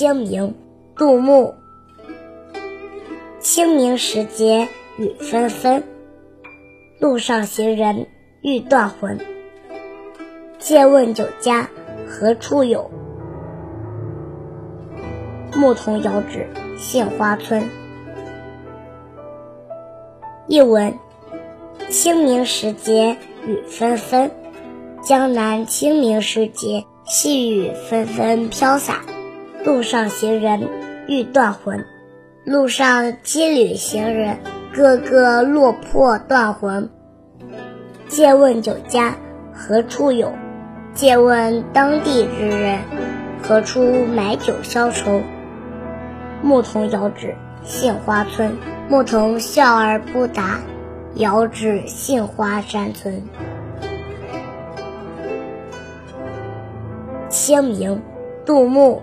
清明，杜牧。清明时节雨纷纷，路上行人欲断魂。借问酒家何处有？牧童遥指杏花村。译文：清明时节雨纷纷，江南清明时节，细雨纷纷飘洒，路上行人欲断魂。路上羁旅行人，个个落魄断魂。借问酒家何处有？借问当地之人，何处买酒消愁？牧童遥指杏花村，牧童笑而不答，遥指杏花山村。清明，杜牧。